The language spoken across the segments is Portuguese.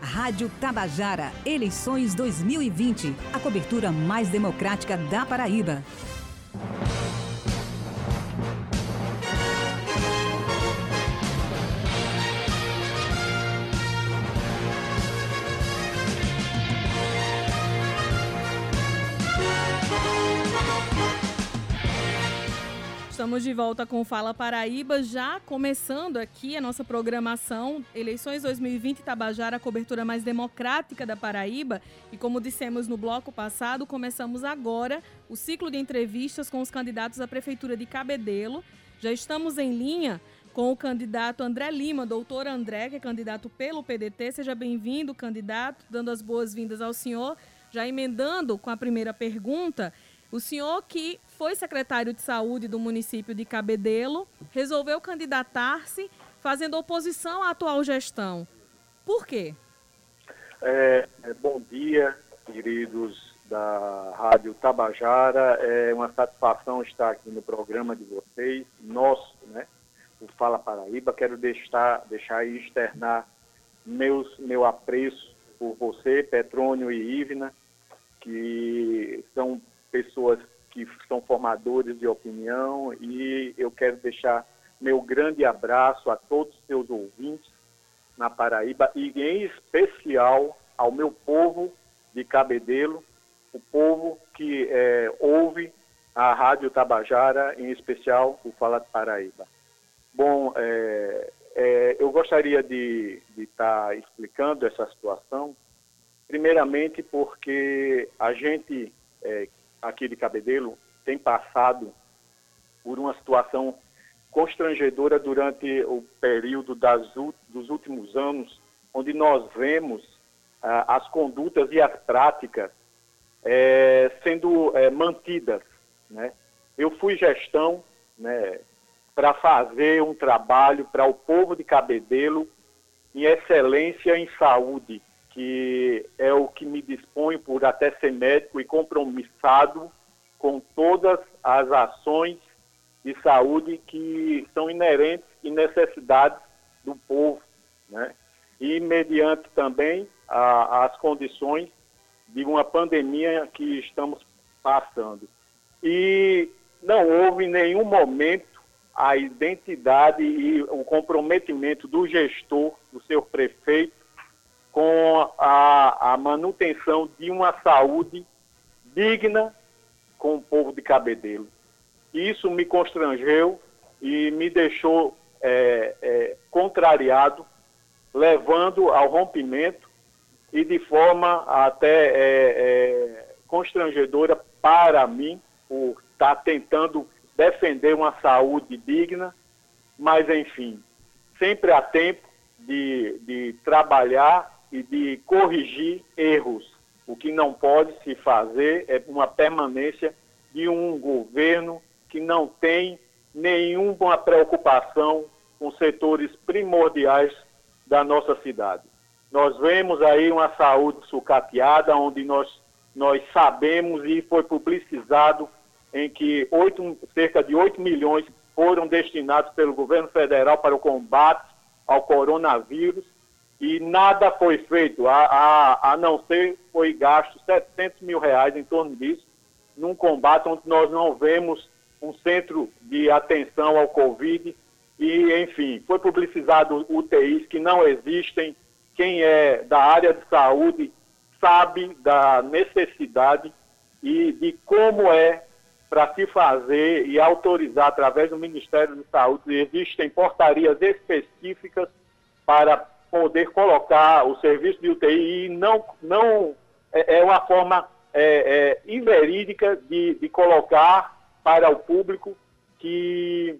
Rádio Tabajara, eleições 2020. A cobertura mais democrática da Paraíba. Estamos de volta com Fala Paraíba, já começando aqui a nossa programação Eleições 2020 Tabajara, a cobertura mais democrática da Paraíba. E como dissemos no bloco passado, começamos agora o ciclo de entrevistas com os candidatos à Prefeitura de Cabedelo. Já estamos em linha com o candidato André Lima, doutor André, que é candidato pelo PDT. Seja bem-vindo, candidato, dando as boas-vindas ao senhor. Já emendando com a primeira pergunta, o senhor que foi secretário de saúde do município de Cabedelo, resolveu candidatar-se fazendo oposição à atual gestão. Por quê? É, é, bom dia, queridos da Rádio Tabajara. É uma satisfação estar aqui no programa de vocês, nosso, né? O Fala Paraíba. Quero deixar, deixar e externar meus, meu apreço por você, Petrônio e Ivna, que são pessoas que são formadores de opinião e eu quero deixar meu grande abraço a todos os seus ouvintes na Paraíba e em especial ao meu povo de Cabedelo, o povo que é, ouve a Rádio Tabajara, em especial o Fala de Paraíba. Bom, é, é, eu gostaria de estar tá explicando essa situação, primeiramente porque a gente é, aqui de Cabedelo tem passado por uma situação constrangedora durante o período das, dos últimos anos, onde nós vemos ah, as condutas e as práticas é, sendo é, mantidas. Né? Eu fui gestão né, para fazer um trabalho para o povo de Cabedelo em excelência em saúde, que é o que me dispõe por até ser médico e compromissado com todas as ações de saúde que são inerentes e necessidades do povo, né? E mediante também a, as condições de uma pandemia que estamos passando. E não houve em nenhum momento a identidade e o comprometimento do gestor, do seu prefeito, com a, a manutenção de uma saúde digna com o povo de Cabedelo. Isso me constrangeu e me deixou é, é, contrariado, levando ao rompimento e de forma até é, é constrangedora para mim, por estar tentando defender uma saúde digna, mas enfim, sempre há tempo de, de trabalhar e de corrigir erros. O que não pode se fazer é uma permanência de um governo que não tem nenhuma preocupação com setores primordiais da nossa cidade. Nós vemos aí uma saúde sucateada, onde nós, nós sabemos e foi publicizado em que 8, cerca de 8 milhões foram destinados pelo governo federal para o combate ao coronavírus e nada foi feito, a, a, a não ser foi gasto 700 mil reais em torno disso, num combate onde nós não vemos um centro de atenção ao Covid e, enfim, foi publicizado UTIs que não existem. Quem é da área de saúde sabe da necessidade e de como é para se fazer e autorizar através do Ministério da Saúde. Existem portarias específicas para poder colocar o serviço de UTI não, não é, é uma forma é, é, inverídica de, de colocar para o público que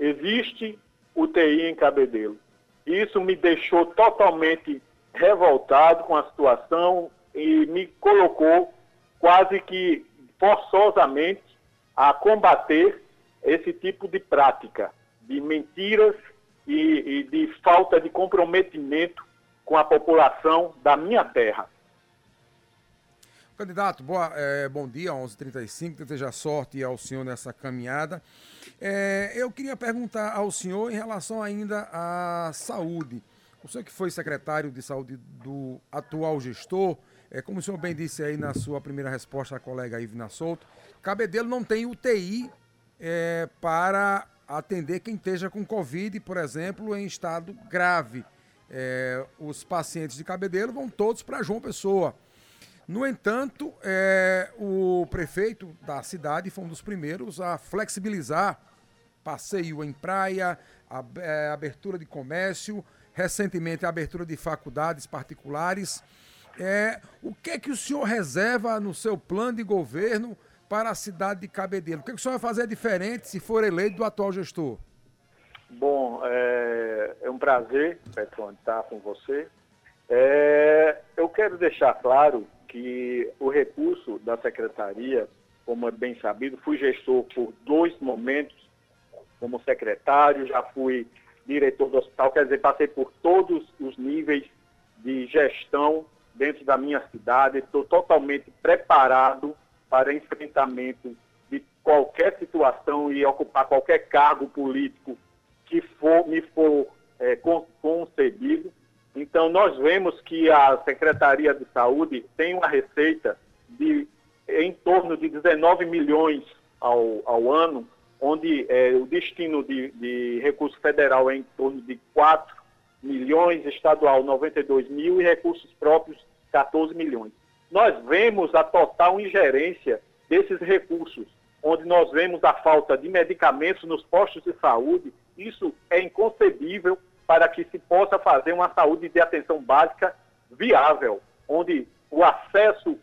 existe UTI em Cabedelo. Isso me deixou totalmente revoltado com a situação e me colocou quase que forçosamente a combater esse tipo de prática de mentiras e, e de falta de comprometimento com a população da minha terra. Candidato, boa, é, bom dia, 11h35, deseja sorte ao senhor nessa caminhada. É, eu queria perguntar ao senhor em relação ainda à saúde. O senhor que foi secretário de saúde do atual gestor, é, como o senhor bem disse aí na sua primeira resposta à colega Ivna Souto, Cabedelo não tem UTI é, para atender quem esteja com Covid, por exemplo, em estado grave. É, os pacientes de Cabedelo vão todos para João Pessoa. No entanto, é, o prefeito da cidade foi um dos primeiros a flexibilizar passeio em praia, é, abertura de comércio, recentemente a abertura de faculdades particulares. É, o que é que o senhor reserva no seu plano de governo para a cidade de Cabedelo? O que, é que o senhor vai fazer diferente se for eleito do atual gestor? Bom, é, é um prazer, Petrone, estar com você. É, eu quero deixar claro que o recurso da secretaria, como é bem sabido, fui gestor por dois momentos como secretário, já fui diretor do hospital, quer dizer, passei por todos os níveis de gestão dentro da minha cidade, estou totalmente preparado para enfrentamento de qualquer situação e ocupar qualquer cargo político que for, me for é, concedido. Então, nós vemos que a Secretaria de Saúde tem uma receita de em torno de 19 milhões ao, ao ano, onde é, o destino de, de recurso federal é em torno de 4 milhões, estadual 92 mil e recursos próprios 14 milhões. Nós vemos a total ingerência desses recursos, onde nós vemos a falta de medicamentos nos postos de saúde. Isso é inconcebível para que se possa fazer uma saúde de atenção básica viável, onde o acesso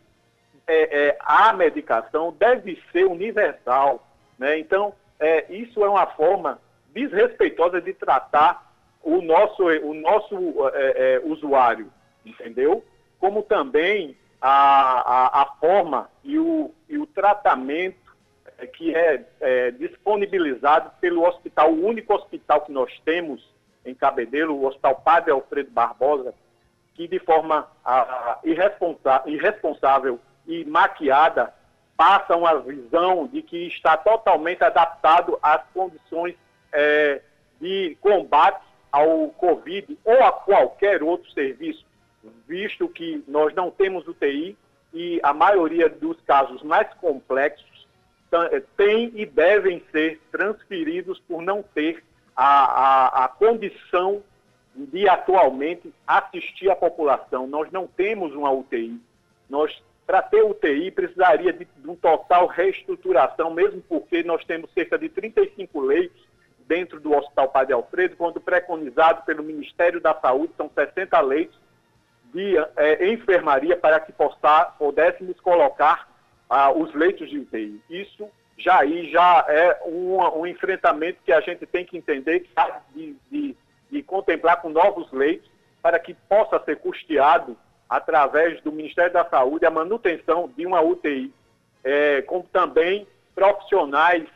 é, é, à medicação deve ser universal. Né? Então, é, isso é uma forma desrespeitosa de tratar o nosso, o nosso é, é, usuário, entendeu? Como também a, a, a forma e o, e o tratamento é, que é, é, disponibilizado pelo hospital, o único hospital que nós temos em Cabedelo, o Hospital Padre Alfredo Barbosa, que de forma a, irresponsa irresponsável e maquiada passa uma visão de que está totalmente adaptado às condições é, de combate ao Covid ou a qualquer outro serviço, visto que nós não temos UTI e a maioria dos casos mais complexos é, têm e devem ser transferidos por não ter a, a, a condição de atualmente assistir a população. Nós não temos uma UTI. Nós para ter UTI, precisaria de, de um total reestruturação, mesmo porque nós temos cerca de 35 leitos dentro do Hospital Padre Alfredo, quando preconizado pelo Ministério da Saúde, são 60 leitos de é, enfermaria para que possa, pudéssemos colocar ah, os leitos de UTI. Isso já aí já é um, um enfrentamento que a gente tem que entender de, de, de contemplar com novos leitos para que possa ser custeado através do Ministério da Saúde, a manutenção de uma UTI, é, como também profissionais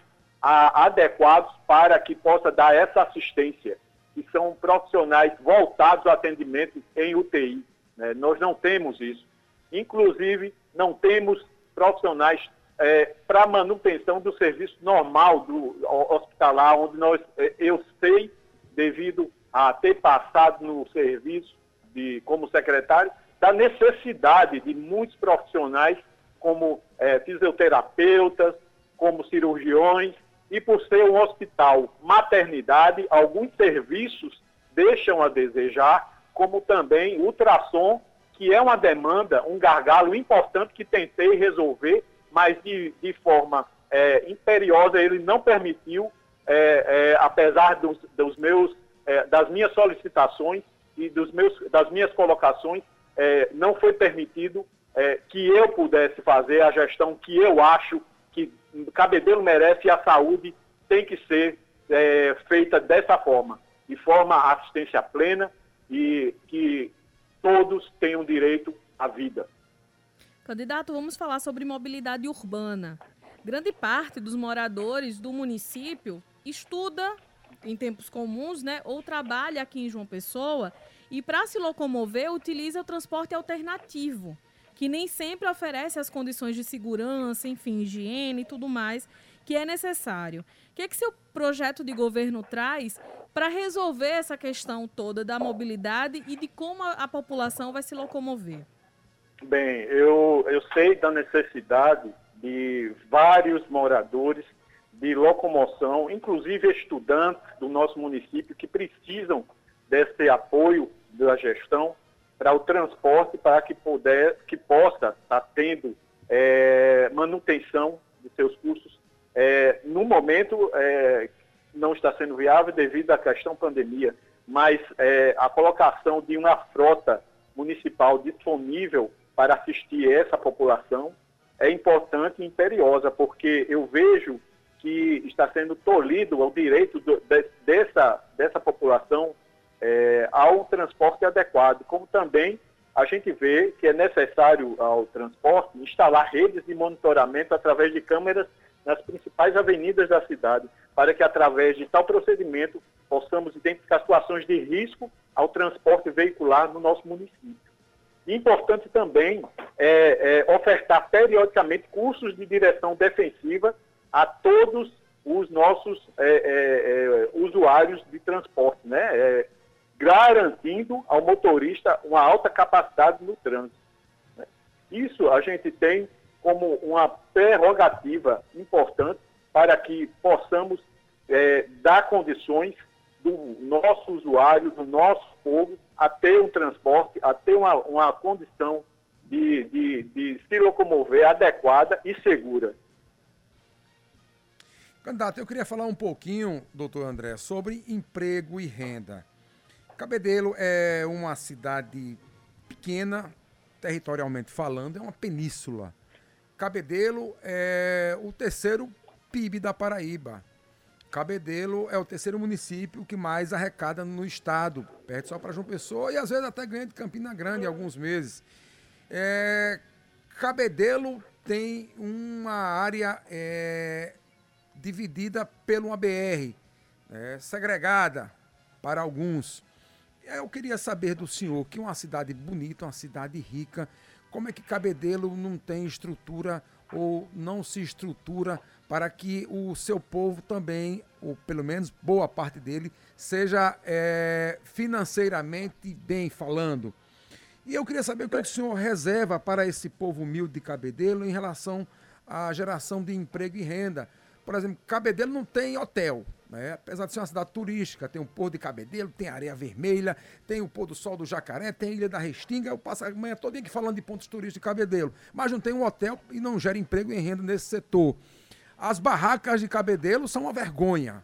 a, adequados para que possa dar essa assistência, que são profissionais voltados ao atendimento em UTI. Né? Nós não temos isso. Inclusive, não temos profissionais é, para manutenção do serviço normal do hospitalar, onde nós, é, eu sei, devido a ter passado no serviço de, como secretário, da necessidade de muitos profissionais, como é, fisioterapeutas, como cirurgiões, e por ser um hospital maternidade, alguns serviços deixam a desejar, como também ultrassom, que é uma demanda, um gargalo importante que tentei resolver, mas de, de forma é, imperiosa ele não permitiu, é, é, apesar dos, dos meus, é, das minhas solicitações e dos meus, das minhas colocações, é, não foi permitido é, que eu pudesse fazer a gestão que eu acho que Cabedelo merece e a saúde tem que ser feita dessa forma, de forma assistência plena e que todos tenham direito à vida. Candidato, vamos falar sobre mobilidade urbana. Grande parte dos moradores do município estuda em tempos comuns, né, ou trabalha aqui em João Pessoa e para se locomover utiliza o transporte alternativo, que nem sempre oferece as condições de segurança, enfim, higiene e tudo mais. Que é necessário. O que, é que seu projeto de governo traz para resolver essa questão toda da mobilidade e de como a, a população vai se locomover? Bem, eu, eu sei da necessidade de vários moradores de locomoção, inclusive estudantes do nosso município que precisam desse apoio da gestão para o transporte, para que, puder, que possa estar tá tendo é, manutenção de seus custos. É, no momento, é, não está sendo viável devido à questão pandemia, mas é, a colocação de uma frota municipal disponível para assistir essa população é importante e imperiosa, porque eu vejo que está sendo tolhido o direito do, de, dessa, dessa população é, ao transporte adequado, como também a gente vê que é necessário ao transporte instalar redes de monitoramento através de câmeras nas principais avenidas da cidade, para que através de tal procedimento possamos identificar situações de risco ao transporte veicular no nosso município. Importante também é, é, ofertar periodicamente cursos de direção defensiva a todos os nossos é, é, é usuários de transporte, né? É, garantindo ao motorista uma alta capacidade no trânsito. Né? Isso a gente tem como uma prerrogativa importante para que possamos é, dar condições do nosso usuário, do nosso povo, a ter um transporte, a ter uma, uma condição de, de, de se locomover adequada e segura. Candidato, eu queria falar um pouquinho, doutor André, sobre emprego e renda. Cabedelo é uma cidade pequena, territorialmente falando, é uma península. Cabedelo é o terceiro PIB da Paraíba. Cabedelo é o terceiro município que mais arrecada no estado, perto só para João Pessoa e às vezes até ganha de Campina Grande em alguns meses. É, Cabedelo tem uma área é, dividida por uma BR, é, segregada para alguns. Eu queria saber do senhor, que é uma cidade bonita, uma cidade rica, como é que Cabedelo não tem estrutura ou não se estrutura para que o seu povo também, ou pelo menos boa parte dele, seja é, financeiramente bem falando? E eu queria saber o que o senhor reserva para esse povo humilde de Cabedelo em relação à geração de emprego e renda. Por exemplo, Cabedelo não tem hotel, né? Apesar de ser uma cidade turística, tem o Pôr de Cabedelo, tem Areia Vermelha, tem o Pôr do Sol do Jacaré, tem a Ilha da Restinga. Eu passo a manhã toda aqui falando de pontos turísticos de Cabedelo. Mas não tem um hotel e não gera emprego e renda nesse setor. As barracas de Cabedelo são uma vergonha.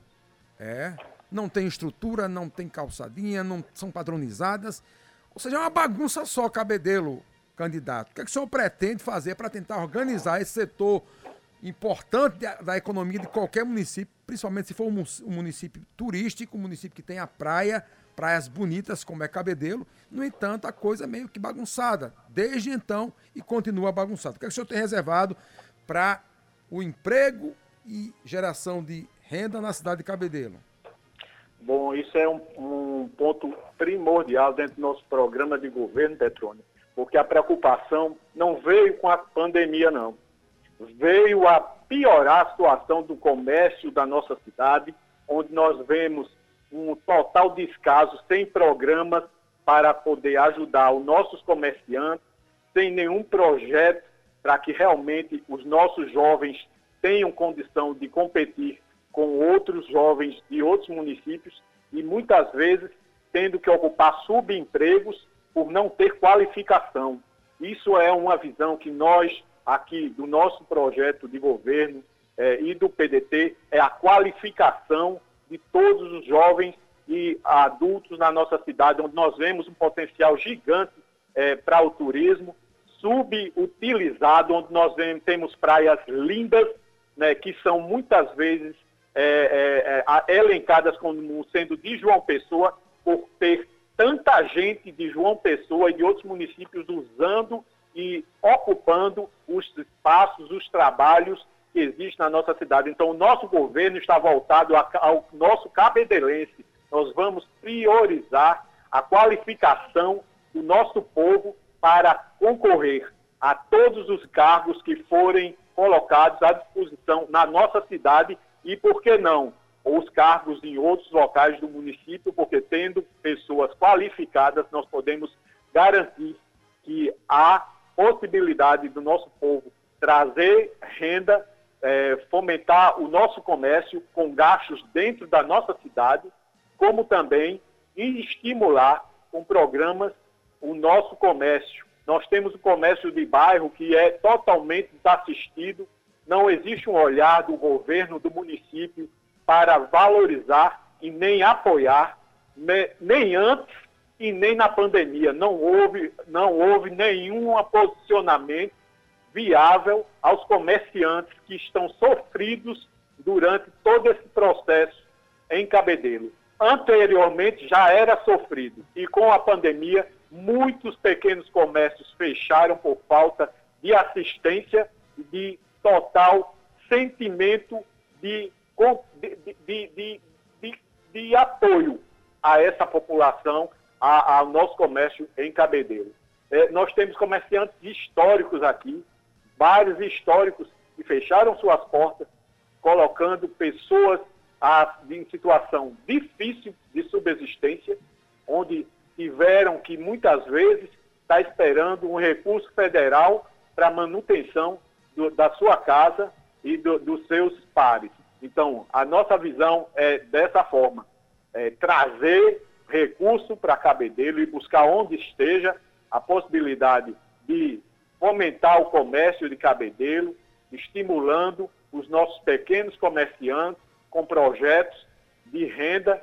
É. Não tem estrutura, não tem calçadinha, não são padronizadas. Ou seja, é uma bagunça só, Cabedelo, candidato. O que, é que o senhor pretende fazer para tentar organizar esse setor importante da, economia de qualquer município, principalmente se for um, município turístico, um município que tem a praia, praias bonitas como é Cabedelo. No entanto, a coisa é meio que bagunçada desde então e continua bagunçada. O que, é que o senhor tem reservado para o emprego e geração de renda na cidade de Cabedelo? Bom, isso é um, um ponto primordial dentro do nosso programa de governo, Petrônio, porque a preocupação não veio com a pandemia, não veio a piorar a situação do comércio da nossa cidade, onde nós vemos um total descaso, sem programas para poder ajudar os nossos comerciantes, sem nenhum projeto para que realmente os nossos jovens tenham condição de competir com outros jovens de outros municípios e muitas vezes tendo que ocupar subempregos por não ter qualificação. Isso é uma visão que nós aqui do nosso projeto de governo eh, e do PDT é a qualificação de todos os jovens e adultos na nossa cidade, onde nós vemos um potencial gigante eh, para o turismo, subutilizado, onde nós vemos, temos praias lindas, né, que são muitas vezes eh, elencadas como sendo de João Pessoa, por ter tanta gente de João Pessoa e de outros municípios usando e ocupando os espaços, os trabalhos que existem na nossa cidade. Então, o nosso governo está voltado ao nosso cabedelense. Nós vamos priorizar a qualificação do nosso povo para concorrer a todos os cargos que forem colocados à disposição na nossa cidade e, por que não, os cargos em outros locais do município, porque tendo pessoas qualificadas, nós podemos garantir que há possibilidade do nosso povo trazer renda, é, fomentar o nosso comércio com gastos dentro da nossa cidade, como também estimular com programas o nosso comércio. Nós temos o comércio de bairro que é totalmente desassistido, não existe um olhar do governo, do município, para valorizar e nem apoiar, nem antes e nem na pandemia. Não houve, não houve nenhum posicionamento viável aos comerciantes que estão sofridos durante todo esse processo em Cabedelo. Anteriormente já era sofrido e com a pandemia muitos pequenos comércios fecharam por falta de assistência e de total sentimento de de, de, de, de, apoio a essa população, ao nosso comércio em Cabedelo. É, nós temos comerciantes históricos aqui, vários históricos que fecharam suas portas, colocando pessoas a, em situação difícil de subsistência, onde tiveram que muitas vezes estar tá esperando um recurso federal para manutenção do, da sua casa e do, dos seus pares. Então, a nossa visão é dessa forma: é trazer recurso para Cabedelo e buscar onde esteja a possibilidade de fomentar o comércio de Cabedelo, estimulando os nossos pequenos comerciantes com projetos de renda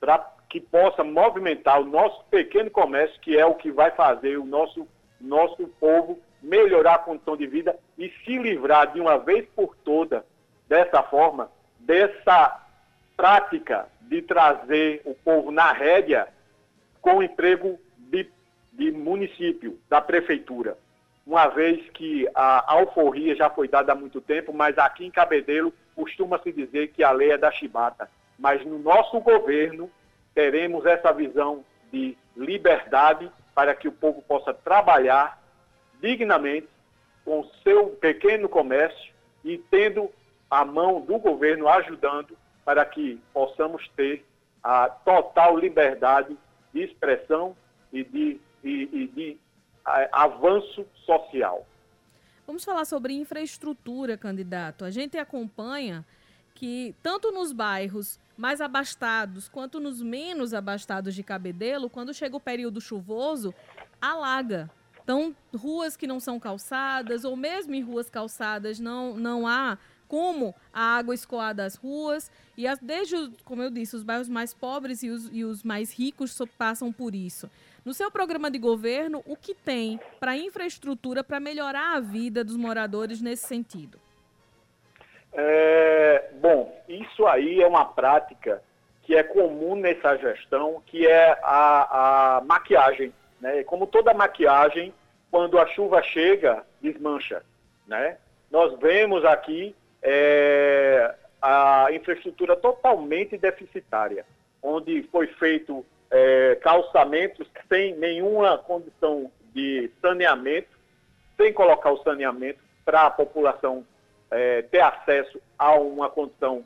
para que possa movimentar o nosso pequeno comércio, que é o que vai fazer o nosso, nosso povo melhorar a condição de vida e se livrar de uma vez por toda dessa forma, dessa prática de trazer o povo na rédea com emprego de, de município, da prefeitura. Uma vez que a alforria já foi dada há muito tempo, mas aqui em Cabedelo costuma-se dizer que a lei é da chibata. Mas no nosso governo teremos essa visão de liberdade para que o povo possa trabalhar dignamente com seu pequeno comércio e tendo a mão do governo ajudando para que possamos ter a total liberdade de expressão e de, e, e de avanço social. Vamos falar sobre infraestrutura, candidato. A gente acompanha que tanto nos bairros mais abastados quanto nos menos abastados de Cabedelo, quando chega o período chuvoso, alaga. Então, ruas que não são calçadas, ou mesmo em ruas calçadas, não, não há como a água escoar das ruas. E as, desde, como eu disse, os bairros mais pobres e os, e os mais ricos passam por isso. No seu programa de governo, o que tem para infraestrutura para melhorar a vida dos moradores nesse sentido? É, bom, isso aí é uma prática que é comum nessa gestão, que é a, a maquiagem. Né? Como toda maquiagem, quando a chuva chega, desmancha. Né? Nós vemos aqui é, a infraestrutura totalmente deficitária, onde foi feito é, calçamentos sem nenhuma condição de saneamento, sem colocar o saneamento para a população é, ter acesso a uma condição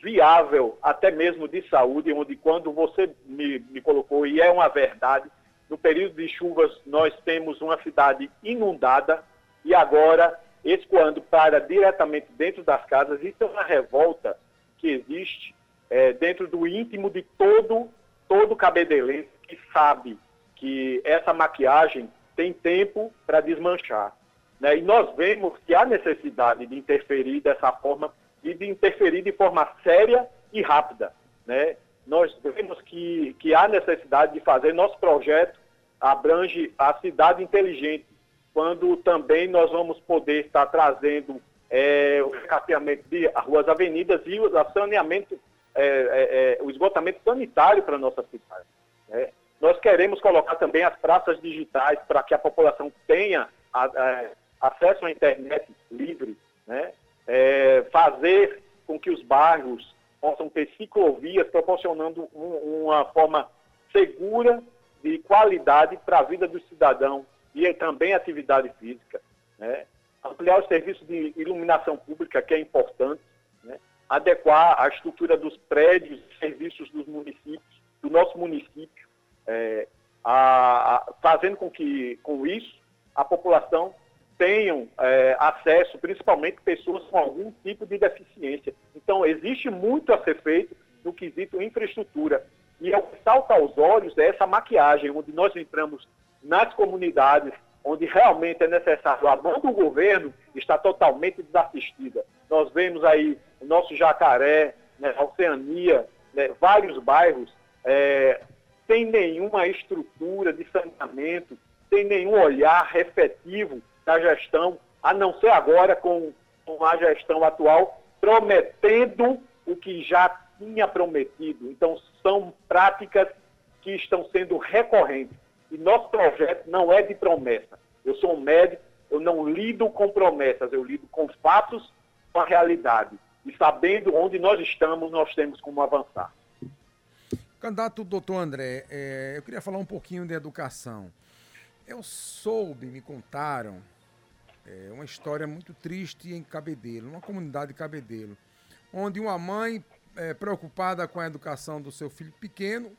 viável, até mesmo de saúde, onde quando você me, me colocou, e é uma verdade, no período de chuvas nós temos uma cidade inundada e agora escoando para diretamente dentro das casas. Isso é uma revolta que existe é, dentro do íntimo de todo, todo cabedelense que sabe que essa maquiagem tem tempo para desmanchar. Né? E nós vemos que há necessidade de interferir dessa forma e de interferir de forma séria e rápida. Né? Nós vemos que, que há necessidade de fazer nosso projeto abrange a cidade inteligente, quando também nós vamos poder estar trazendo é, o recapeamento de ruas, avenidas e o saneamento, é, é, é, o esgotamento sanitário para a nossa cidade. Né? Nós queremos colocar também as praças digitais para que a população tenha a, a, acesso à internet livre, né? É, fazer com que os bairros possam ter ciclovias, proporcionando um, uma forma segura de qualidade para a vida do cidadão e também atividade física. Né? ampliar os serviços de iluminação pública, que é importante, né? adequar a estrutura dos prédios serviços dos municípios, do nosso município, é, a, a, fazendo com que, com isso, a população tenham é, acesso, principalmente pessoas com algum tipo de deficiência. Então, existe muito a ser feito no quesito infraestrutura. E o que salta aos olhos é essa maquiagem, onde nós entramos nas comunidades, onde realmente é necessário. A mão do governo está totalmente desassistida. Nós vemos aí o nosso Jacaré, né, Oceania, né, vários bairros é, sem nenhuma estrutura de saneamento, sem nenhum olhar efetivo da gestão, a não ser agora com, com a gestão atual, prometendo o que já tinha prometido. Então, são práticas que estão sendo recorrentes. E nosso projeto não é de promessa. Eu sou um médico, eu não lido com promessas, eu lido com fatos, com a realidade. E sabendo onde nós estamos, nós temos como avançar. Candidato doutor André, é, eu queria falar um pouquinho de educação. Eu soube, me contaram, é, uma história muito triste em Cabedelo, uma comunidade de Cabedelo, onde uma mãe é, preocupada com a educação do seu filho pequeno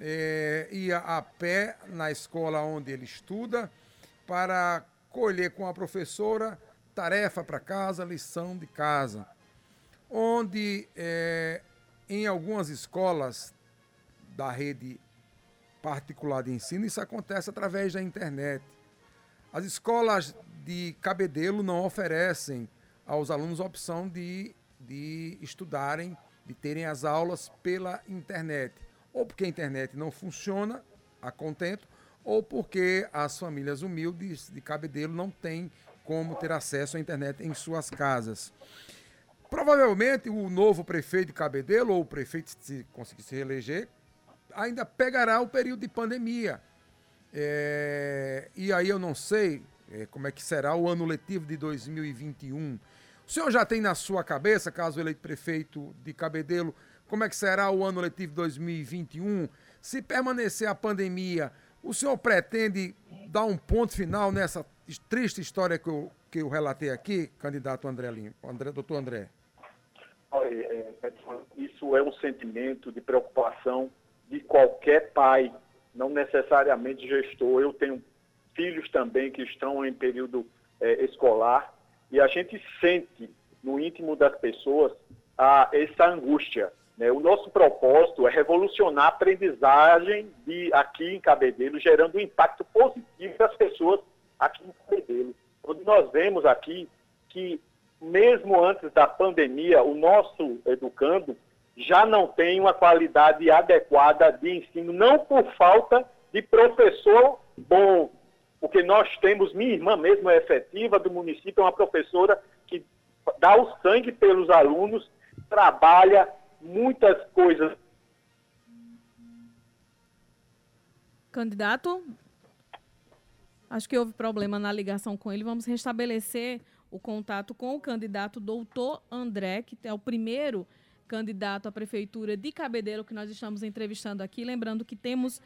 é, ia a pé na escola onde ele estuda para colher com a professora tarefa para casa, lição de casa, onde é, em algumas escolas da rede particular de ensino isso acontece através da internet. As escolas de Cabedelo não oferecem aos alunos a opção de, de estudarem, de terem as aulas pela internet. Ou porque a internet não funciona a contento, ou porque as famílias humildes de Cabedelo não têm como ter acesso à internet em suas casas. Provavelmente o novo prefeito de Cabedelo, ou o prefeito, se conseguir se reeleger, ainda pegará o período de pandemia. É, e aí eu não sei é, como é que será o ano letivo de 2021. O senhor já tem na sua cabeça, caso eleito prefeito de Cabedelo, como é que será o ano letivo de 2021? Se permanecer a pandemia, o senhor pretende dar um ponto final nessa triste história que eu, que eu relatei aqui, candidato André Lima, André, doutor André? É, isso é um sentimento de preocupação de qualquer pai, não necessariamente gestor. Eu tenho filhos também que estão em período é, escolar e a gente sente no íntimo das pessoas a, essa angústia. Né? O nosso propósito é revolucionar a aprendizagem de, aqui em Cabedelo, gerando um impacto positivo das pessoas aqui em Cabedelo. Onde nós vemos aqui que, mesmo antes da pandemia, o nosso educando já não tem uma qualidade adequada de ensino, não por falta de professor bom, porque nós temos, minha irmã mesmo é efetiva do município, é uma professora que dá o sangue pelos alunos, trabalha muitas coisas. Candidato, acho que houve problema na ligação com ele. Vamos restabelecer o contato com o candidato doutor André, que é o primeiro candidato à prefeitura de Cabedelo que nós estamos entrevistando aqui. Lembrando que temos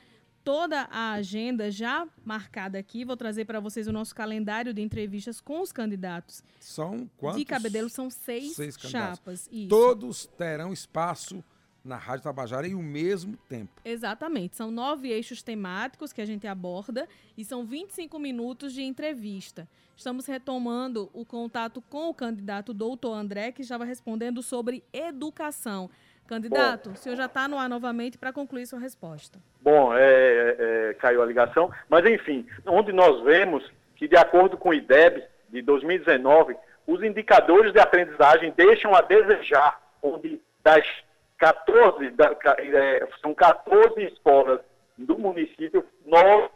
toda a agenda já marcada aqui. Vou trazer para vocês o nosso calendário de entrevistas com os candidatos. São quantos? De Cabedelo são seis, seis chapas. Isso. Todos terão espaço na Rádio Tabajara em o mesmo tempo. Exatamente. São nove eixos temáticos que a gente aborda e são 25 minutos de entrevista. Estamos retomando o contato com o candidato doutor André, que estava respondendo sobre educação. Candidato, Bom, o senhor já está no ar novamente para concluir sua resposta. Bom, é, é, é, caiu a ligação, mas enfim, onde nós vemos que, de acordo com o IDEB de 2019, os indicadores de aprendizagem deixam a desejar, onde das 14, da, é, são 14 escolas do município, nós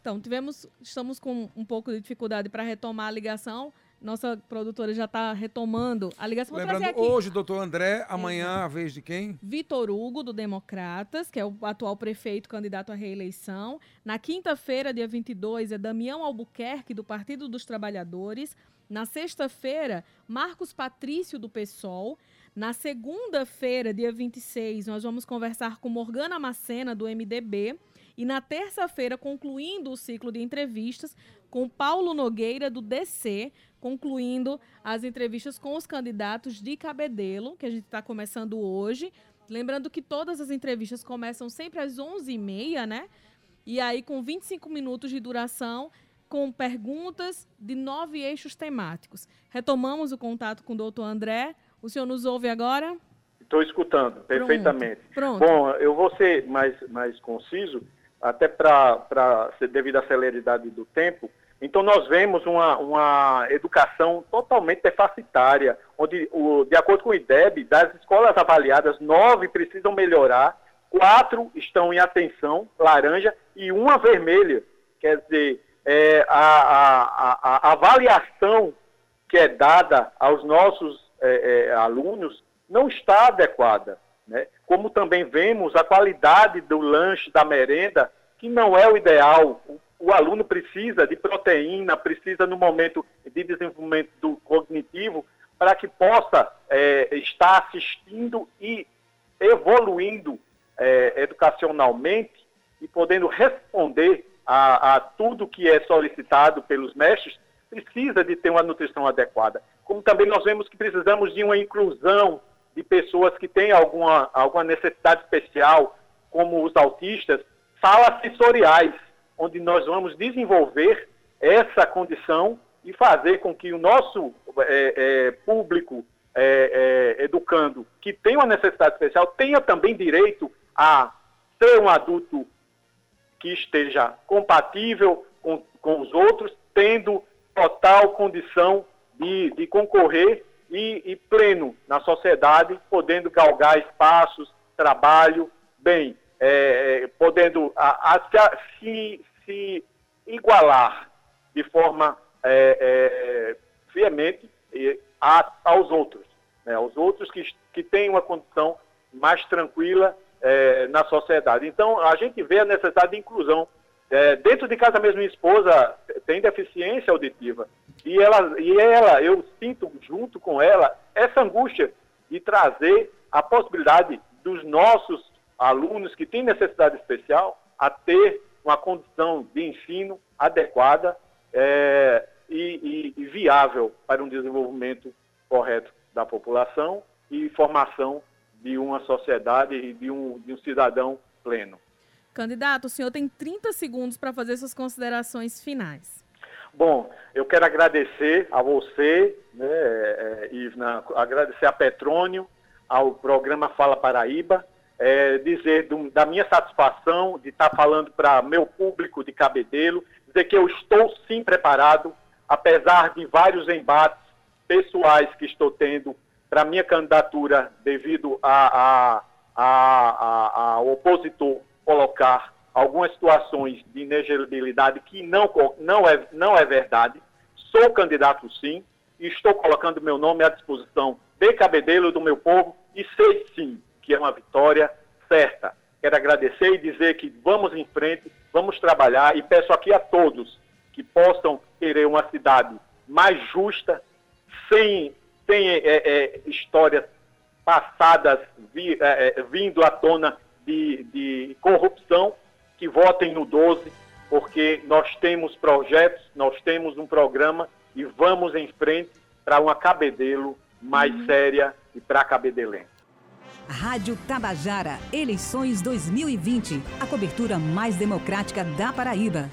Então, tivemos, estamos com um pouco de dificuldade para retomar a ligação. Nossa produtora já está retomando a ligação. Lembrando, hoje, doutor André, amanhã a vez de quem? Vitor Hugo, do Democratas, que é o atual prefeito candidato à reeleição. Na quinta-feira, dia 22, é Damião Albuquerque, do Partido dos Trabalhadores. Na sexta-feira, Marcos Patrício, do PSOL. Na segunda-feira, dia 26, nós vamos conversar com Morgana Macena, do MDB. E na terça-feira, concluindo o ciclo de entrevistas, com Paulo Nogueira, do DC, concluindo as entrevistas com os candidatos de Cabedelo, que a gente está começando hoje. Lembrando que todas as entrevistas começam sempre às 11h30, né? E aí, com 25 minutos de duração, com perguntas de nove eixos temáticos. Retomamos o contato com o doutor André. O senhor nos ouve agora? Estou escutando, perfeitamente. Pronto. Bom, eu vou ser mais, mais conciso, até para devido à celeridade do tempo. Então, nós vemos uma, uma educação totalmente deficitária, onde, o, de acordo com o IDEB, das escolas avaliadas, nove precisam melhorar, quatro estão em atenção, laranja, e uma vermelha. Quer dizer, é, a, a, a, a avaliação que é dada aos nossos é, é, alunos não está adequada. Né? Como também vemos a qualidade do lanche, da merenda, que não é o ideal. O, o aluno precisa de proteína, precisa no momento de desenvolvimento cognitivo, para que possa é, estar assistindo e evoluindo é, educacionalmente e podendo responder a, a tudo que é solicitado pelos mestres, precisa de ter uma nutrição adequada como também nós vemos que precisamos de uma inclusão de pessoas que têm alguma, alguma necessidade especial, como os autistas, salas sensoriais, onde nós vamos desenvolver essa condição e fazer com que o nosso é, é, público é, é educando que tem uma necessidade especial tenha também direito a ser um adulto que esteja compatível com, com os outros, tendo total condição de, de concorrer e, e, pleno na sociedade, podendo galgar espaços, trabalho, bem, é, é podendo a, a, se, se, igualar de forma é, é, veemente a, aos outros, né, aos outros que, que têm uma condição mais tranquila é, na sociedade. Então, a gente vê a necessidade de inclusão. É, dentro de casa mesmo, minha esposa tem deficiência auditiva. E ela, e ela, eu sinto junto com ela essa angústia de trazer a possibilidade dos nossos alunos que têm necessidade especial a ter uma condição de ensino adequada é, e, e, e viável para um desenvolvimento correto da população e formação de uma sociedade e de um, de um cidadão pleno. Candidato, o senhor tem 30 segundos para fazer suas considerações finais. Bom, eu quero agradecer a você, né, é, Ivna, agradecer a Petrônio, ao programa Fala Paraíba, é, dizer do, da minha satisfação de estar falando para meu público de Cabedelo, dizer que eu estou sim preparado, apesar de vários embates pessoais que estou tendo para minha candidatura devido a, a, a, a, a opositor colocar algumas situações de inelegibilidade que não, não, é, não é verdade. Sou candidato sim, e estou colocando meu nome à disposição de Cabedelo do meu povo e sei sim que é uma vitória certa. Quero agradecer e dizer que vamos em frente, vamos trabalhar e peço aqui a todos que possam querer uma cidade mais justa, sem, sem é, é, histórias passadas vi, é, é vindo à tona de, de corrupção, que votem no 12, porque nós temos projetos, nós temos um programa e vamos em frente para uma Cabedelo mais uhum. séria e para Cabedelém. Rádio Tabajara, eleições 2020, a cobertura mais democrática da Paraíba.